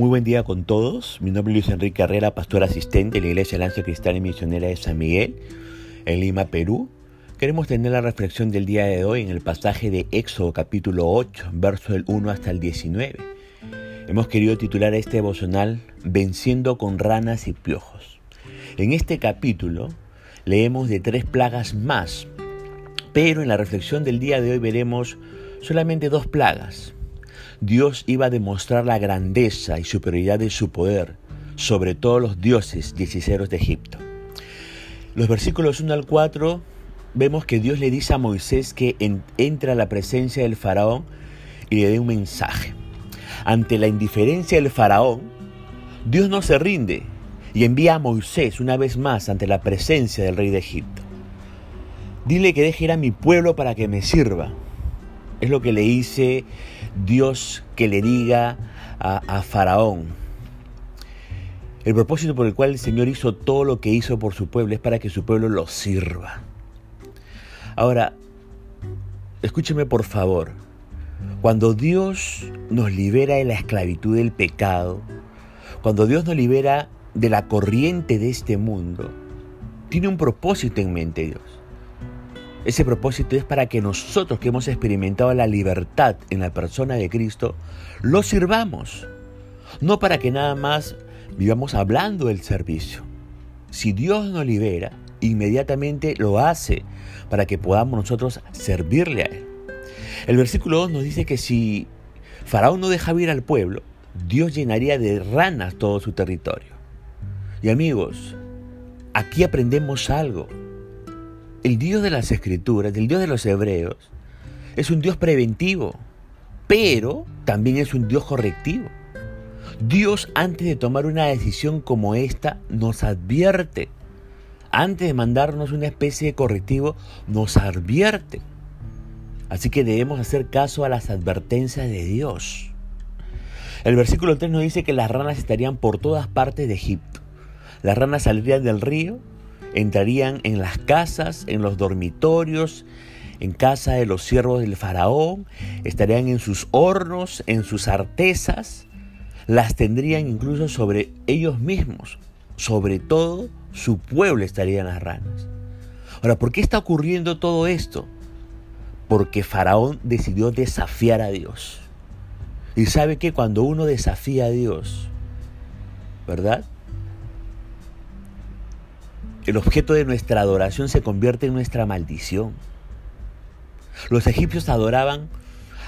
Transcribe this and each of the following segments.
Muy buen día con todos. Mi nombre es Luis Enrique Herrera, pastor asistente de la Iglesia Lanza Cristiana y Misionera de San Miguel, en Lima, Perú. Queremos tener la reflexión del día de hoy en el pasaje de Éxodo capítulo 8, verso del 1 hasta el 19. Hemos querido titular este devocional Venciendo con ranas y piojos. En este capítulo leemos de tres plagas más, pero en la reflexión del día de hoy veremos solamente dos plagas Dios iba a demostrar la grandeza y superioridad de su poder sobre todos los dioses y hechiceros de Egipto. Los versículos 1 al 4 vemos que Dios le dice a Moisés que entra a la presencia del faraón y le dé un mensaje. Ante la indiferencia del faraón, Dios no se rinde y envía a Moisés una vez más ante la presencia del rey de Egipto. Dile que deje ir a mi pueblo para que me sirva. Es lo que le dice Dios que le diga a, Faraón. El propósito por el cual el Señor hizo todo lo que hizo por su pueblo es para que su pueblo lo sirva. Ahora, escúcheme por favor. Cuando Dios nos libera de la esclavitud del pecado, cuando Dios nos libera de la corriente de este mundo, tiene un propósito en mente Dios. Ese propósito es para que nosotros que hemos experimentado la libertad en la persona de Cristo, lo sirvamos. No para que nada más vivamos hablando del servicio. Si Dios nos libera, inmediatamente lo hace para que podamos nosotros servirle a Él. El versículo 2 nos dice que si Faraón no deja ir al pueblo, Dios llenaría de ranas todo su territorio. Y amigos, aquí aprendemos algo el Dios de las Escrituras, el Dios de los Hebreos, es un Dios preventivo, pero también es un Dios correctivo. Dios antes de tomar una decisión como esta nos advierte. Antes de mandarnos una especie de correctivo, nos advierte. Así que debemos hacer caso a las advertencias de Dios. El versículo 3 nos dice que las ranas estarían por todas partes de Egipto. Las ranas saldrían del río entrarían en las casas, en los dormitorios, en casa de los siervos del faraón, estarían en sus hornos, en sus artesas, las tendrían incluso sobre ellos mismos, sobre todo su pueblo estarían las ranas. Ahora, ¿por qué está ocurriendo todo esto? Porque Faraón decidió desafiar a Dios. Y sabe que cuando uno desafía a Dios, ¿verdad? El objeto de nuestra adoración se convierte en nuestra maldición. Los egipcios adoraban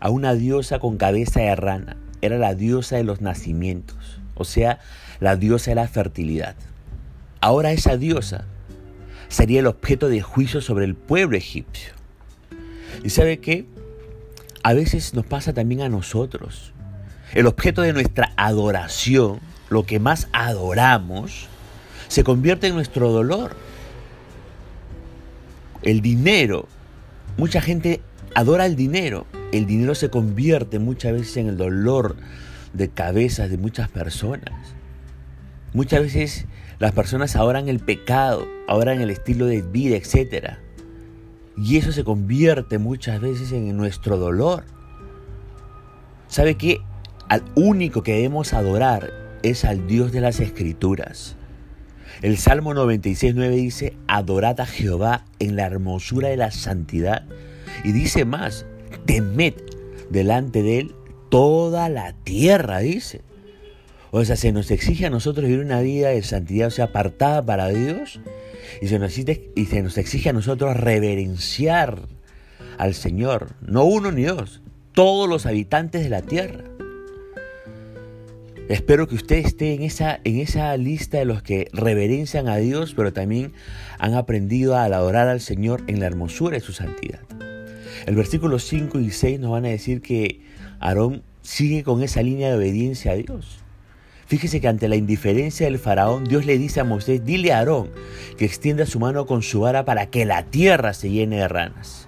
a una diosa con cabeza de rana. Era la diosa de los nacimientos, o sea, la diosa de la fertilidad. Ahora esa diosa sería el objeto de juicio sobre el pueblo egipcio. ¿Y sabe qué? A veces nos pasa también a nosotros. El objeto de nuestra adoración, lo que más adoramos, se convierte en nuestro dolor. El dinero, mucha gente adora el dinero. El dinero se convierte muchas veces en el dolor de cabezas de muchas personas. Muchas veces las personas adoran el pecado, adoran el estilo de vida, etc. Y eso se convierte muchas veces en nuestro dolor. ¿Sabe qué? Al único que debemos adorar es al Dios de las Escrituras. El Salmo 96.9 dice, adorad a Jehová en la hermosura de la santidad. Y dice más, temed delante de él toda la tierra, dice. O sea, se nos exige a nosotros vivir una vida de santidad, o sea, apartada para Dios. Y se nos, y se nos exige a nosotros reverenciar al Señor, no uno ni dos, todos los habitantes de la tierra. Espero que usted esté en esa, en esa lista de los que reverencian a Dios, pero también han aprendido a adorar al Señor en la hermosura de su santidad. El versículo 5 y 6 nos van a decir que Aarón sigue con esa línea de obediencia a Dios. Fíjese que ante la indiferencia del faraón, Dios le dice a Moisés, dile a Aarón que extienda su mano con su vara para que la tierra se llene de ranas.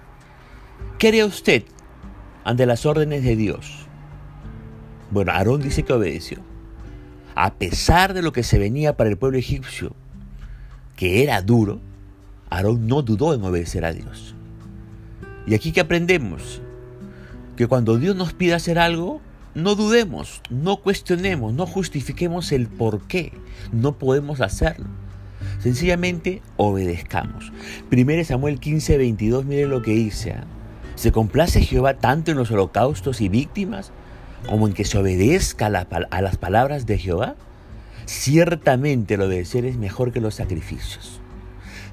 ¿Qué haría usted ante las órdenes de Dios? Bueno, Aarón dice que obedeció a pesar de lo que se venía para el pueblo egipcio, que era duro, Aarón no dudó en obedecer a Dios. Y aquí que aprendemos que cuando Dios nos pide hacer algo, no dudemos, no cuestionemos, no justifiquemos el por qué no podemos hacerlo. Sencillamente obedezcamos. 1 Samuel 15, 22, mire lo que dice. ¿ah? ¿Se complace Jehová tanto en los holocaustos y víctimas como en que se obedezca a, las palabras de Jehová? Ciertamente el obedecer es mejor que los sacrificios.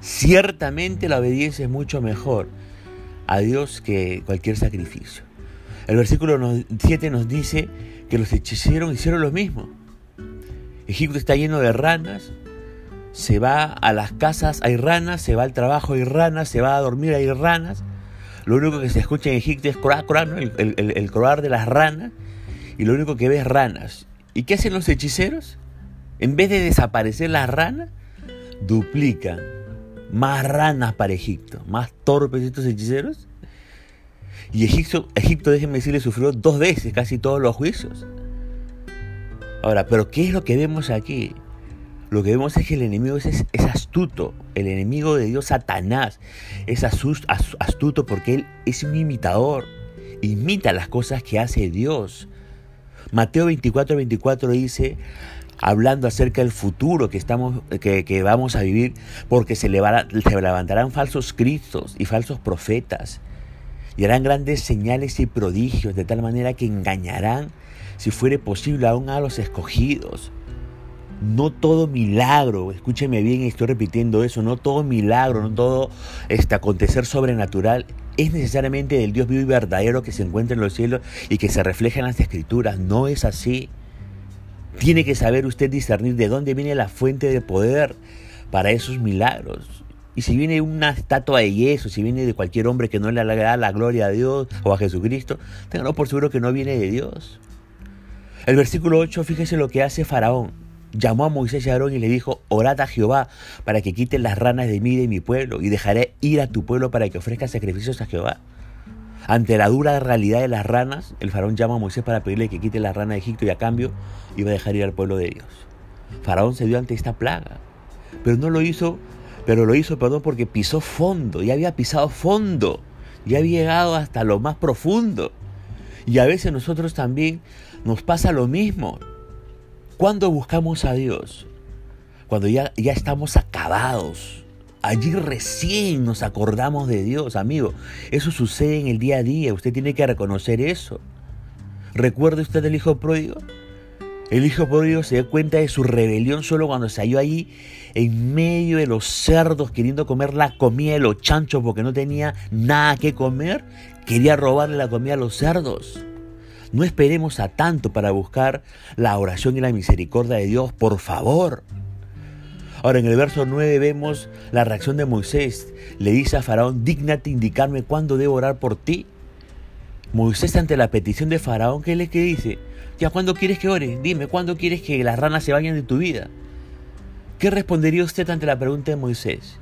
Ciertamente la obediencia es mucho mejor a Dios que cualquier sacrificio. El versículo 7 nos dice que los hechiceros hicieron lo mismo. Egipto está lleno de ranas, se va a las casas, hay ranas, se va al trabajo, hay ranas, se va a dormir, hay ranas. Lo único que se escucha en Egipto es el, el, croar de las ranas, y lo único que ve es ranas. ¿Y qué hacen los hechiceros? En vez de desaparecer las ranas, duplican más ranas para Egipto, más torpes estos hechiceros. Y Egipto, Egipto, déjenme decirle, sufrió dos veces casi todos los juicios. Ahora, pero ¿qué es lo que vemos aquí? lo que vemos es que el enemigo es, astuto. El enemigo de Dios, Satanás, es astuto porque él es un imitador. Imita las cosas que hace Dios. Mateo 24, 24 dice, hablando acerca del futuro que, estamos, que, vamos a vivir, porque se, se levantarán falsos cristos y falsos profetas, y harán grandes señales y prodigios, de tal manera que engañarán, si fuere posible, aún a los escogidos. No todo milagro, escúcheme bien, estoy repitiendo eso, no todo milagro, no todo este acontecer sobrenatural es necesariamente del Dios vivo y verdadero que se encuentra en los cielos y que se refleja en las escrituras. No es así. Tiene que saber usted discernir de dónde viene la fuente de poder para esos milagros. Y si viene una estatua de yeso, si viene de cualquier hombre que no le da la gloria a Dios o a Jesucristo, ténganlo por seguro que no viene de Dios. El versículo 8, fíjese lo que hace Faraón llamó a Moisés y Aarón y le dijo, orad a Jehová para que quite las ranas de mí y de mi pueblo, y dejaré ir a tu pueblo para que ofrezca sacrificios a Jehová. Ante la dura realidad de las ranas, el faraón llama a Moisés para pedirle que quite la rana de Egipto y a cambio iba a dejar ir al pueblo de Dios. Faraón se dio ante esta plaga, pero no lo hizo, pero lo hizo, perdón, porque pisó fondo, ya había pisado fondo, ya había llegado hasta lo más profundo. Y a veces nosotros también nos pasa lo mismo. ¿Cuándo buscamos a Dios? Cuando ya, ya estamos acabados. Allí recién nos acordamos de Dios, amigo. Eso sucede en el día a día. Usted tiene que reconocer eso. ¿Recuerda usted el hijo pródigo? El hijo pródigo se dio cuenta de su rebelión solo cuando se halló allí en medio de los cerdos queriendo comer la comida de los chanchos porque no tenía nada que comer. Quería robarle la comida a los cerdos. No esperemos a tanto para buscar la oración y la misericordia de Dios, por favor. Ahora en el verso 9 vemos la reacción de Moisés. Le dice a Faraón, dígnate indicarme cuándo debo orar por ti. Moisés ante la petición de Faraón, ¿qué le que dice? Ya, ¿cuándo quieres que ore? Dime, ¿cuándo quieres que las ranas se vayan de tu vida? ¿Qué respondería usted ante la pregunta de Moisés?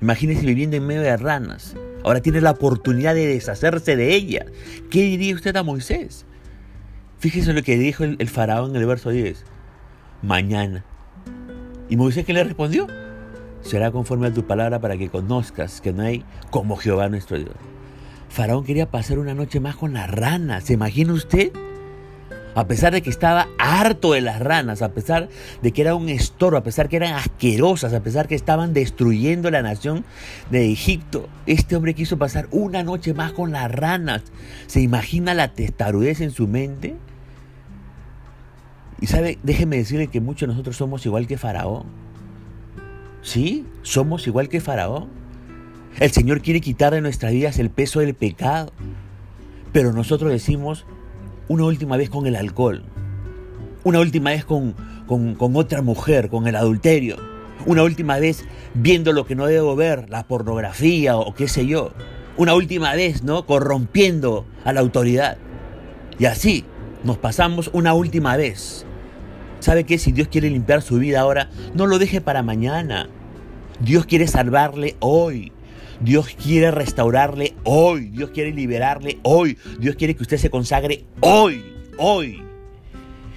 Imagínese viviendo en medio de ranas. Ahora tiene la oportunidad de deshacerse de ellas. ¿Qué diría usted a Moisés? Fíjese lo que dijo el, faraón en el verso 10. Mañana. ¿Y Moisés qué le respondió? Será conforme a tu palabra para que conozcas que no hay como Jehová nuestro Dios. Faraón quería pasar una noche más con las ranas. ¿Se imagina usted? A pesar de que estaba harto de las ranas, a pesar de que era un estorbo, a pesar que eran asquerosas, a pesar que estaban destruyendo la nación de Egipto, este hombre quiso pasar una noche más con las ranas. ¿Se imagina la testarudez en su mente? Y sabe, déjeme decirle que muchos de nosotros somos igual que Faraón. Sí, somos igual que Faraón. El Señor quiere quitar de nuestras vidas el peso del pecado. Pero nosotros decimos una última vez con el alcohol. Una última vez con, con, otra mujer, con el adulterio. Una última vez viendo lo que no debo ver, la pornografía o qué sé yo. Una última vez, ¿no? Corrompiendo a la autoridad. Y así nos pasamos una última vez. ¿Sabe qué? Si Dios quiere limpiar su vida ahora, no lo deje para mañana. Dios quiere salvarle hoy. Dios quiere restaurarle hoy. Dios quiere liberarle hoy. Dios quiere que usted se consagre hoy. Hoy.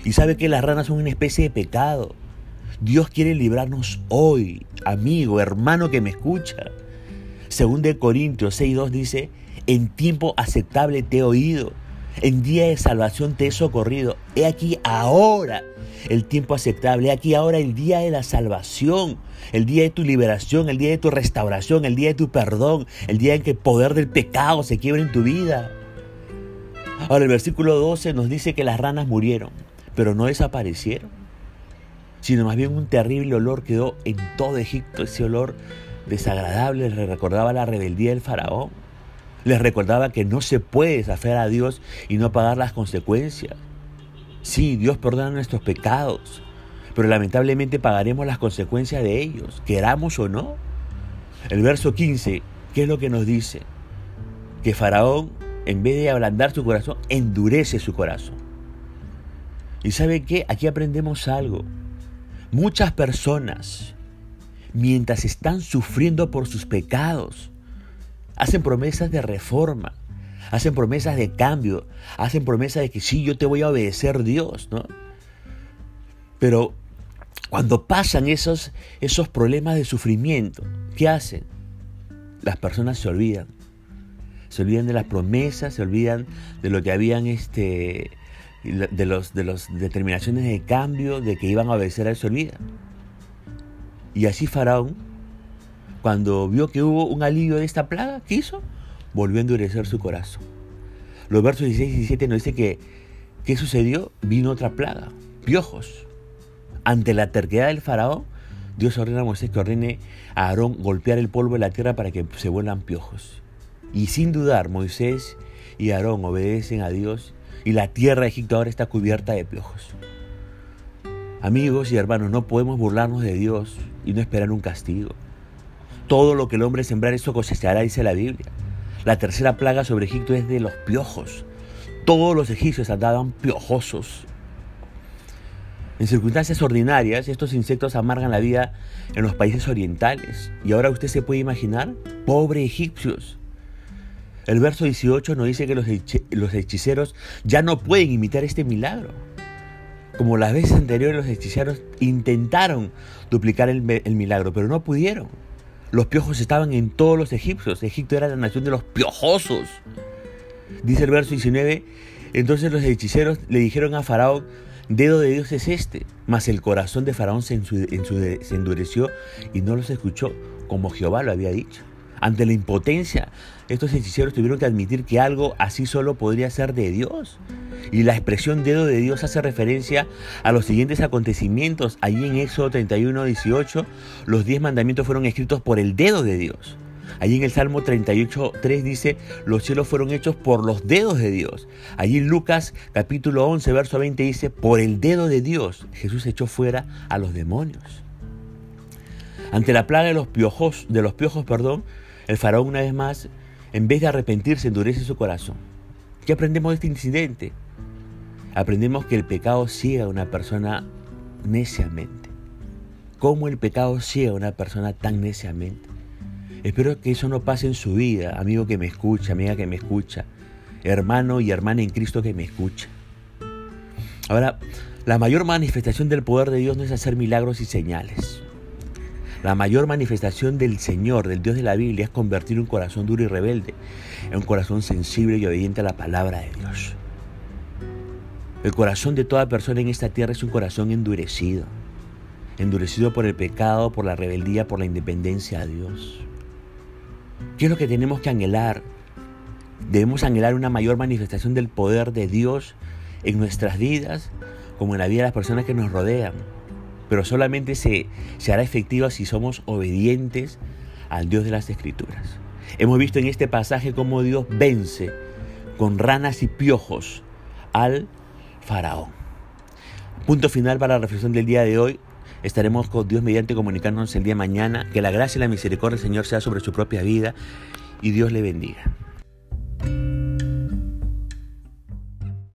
Y sabe que las ranas son una especie de pecado. Dios quiere librarnos hoy, amigo, hermano que me escucha. Según de Corintios 6.2 dice, en tiempo aceptable te he oído En día de salvación te he socorrido. He aquí ahora el tiempo aceptable. He aquí ahora el día de la salvación. El día de tu liberación, el día de tu restauración, el día de tu perdón, el día en que el poder del pecado se quiebra en tu vida. Ahora el versículo 12 nos dice que las ranas murieron, pero no desaparecieron, sino más bien un terrible olor quedó en todo Egipto, ese olor desagradable recordaba la rebeldía del faraón, les recordaba que no se puede desafiar a Dios y no pagar las consecuencias. Sí, Dios perdona nuestros pecados, pero lamentablemente pagaremos las consecuencias de ellos, queramos o no. El verso 15, ¿qué es lo que nos dice? Que Faraón en vez de ablandar su corazón, endurece su corazón. ¿Y sabe qué? Aquí aprendemos algo. Muchas personas, mientras están sufriendo por sus pecados, hacen promesas de reforma, hacen promesas de cambio, hacen promesas de que sí, yo te voy a obedecer Dios, ¿no? Pero cuando pasan esos, esos problemas de sufrimiento, ¿qué hacen? Las personas se olvidan se olvidan de las promesas, se olvidan de lo que habían este de los de las determinaciones de cambio, de que iban a obedecer a él, se olvidan. Y así Faraón, cuando vio que hubo un alivio de esta plaga, ¿qué hizo? Volvió a endurecer su corazón. Los versos 16 y 17 nos dice que ¿qué sucedió? Vino otra plaga, piojos. Ante la terquedad del faraón, Dios ordena a Moisés que ordene a Aarón golpear el polvo de la tierra para que se vuelvan piojos. Y sin dudar, Moisés y Aarón obedecen a Dios y la tierra de Egipto ahora está cubierta de piojos. Amigos y hermanos, no podemos burlarnos de Dios y no esperar un castigo. Todo lo que el hombre sembrar, eso cosechará, dice la Biblia. La tercera plaga sobre Egipto es de los piojos. Todos los egipcios andaban piojosos. En circunstancias ordinarias, estos insectos amargan la vida en los países orientales. Y ahora usted se puede imaginar, pobre egipcios, el verso 18 nos dice que los, hechiceros ya no pueden imitar este milagro. Como las veces anteriores los hechiceros intentaron duplicar el, el milagro, pero no pudieron. Los piojos estaban en todos los egipcios. Egipto era la nación de los piojosos. Dice el verso 19, entonces los hechiceros le dijeron a Faraón, dedo de Dios es este. Mas el corazón de Faraón se, endureció y no los escuchó como Jehová lo había dicho. Ante la impotencia, estos hechiceros tuvieron que admitir que algo así solo podría ser de Dios. Y la expresión dedo de Dios hace referencia a los siguientes acontecimientos. Allí en Éxodo 31, 18, los diez mandamientos fueron escritos por el dedo de Dios. Allí en el Salmo 38, 3 dice, los cielos fueron hechos por los dedos de Dios. Allí en Lucas capítulo 11, verso 20 dice, por el dedo de Dios Jesús echó fuera a los demonios. Ante la plaga de los piojos, de los piojos, perdón, el faraón una vez más, en vez de arrepentirse, endurece su corazón. ¿Qué aprendemos de este incidente? Aprendemos que el pecado ciega a una persona neciamente. ¿Cómo el pecado ciega a una persona tan neciamente? Espero que eso no pase en su vida, amigo que me escucha, amiga que me escucha, hermano y hermana en Cristo que me escucha. Ahora, la mayor manifestación del poder de Dios no es hacer milagros y señales. La mayor manifestación del Señor, del Dios de la Biblia, es convertir un corazón duro y rebelde en un corazón sensible y obediente a la palabra de Dios. El corazón de toda persona en esta tierra es un corazón endurecido, endurecido por el pecado, por la rebeldía, por la independencia a Dios. ¿Qué es lo que tenemos que anhelar? Debemos anhelar una mayor manifestación del poder de Dios en nuestras vidas como en la vida de las personas que nos rodean pero solamente se, se hará efectiva si somos obedientes al Dios de las Escrituras. Hemos visto en este pasaje cómo Dios vence con ranas y piojos al faraón. Punto final para la reflexión del día de hoy. Estaremos con Dios mediante comunicarnos el día de mañana. Que la gracia y la misericordia del Señor sea sobre su propia vida y Dios le bendiga.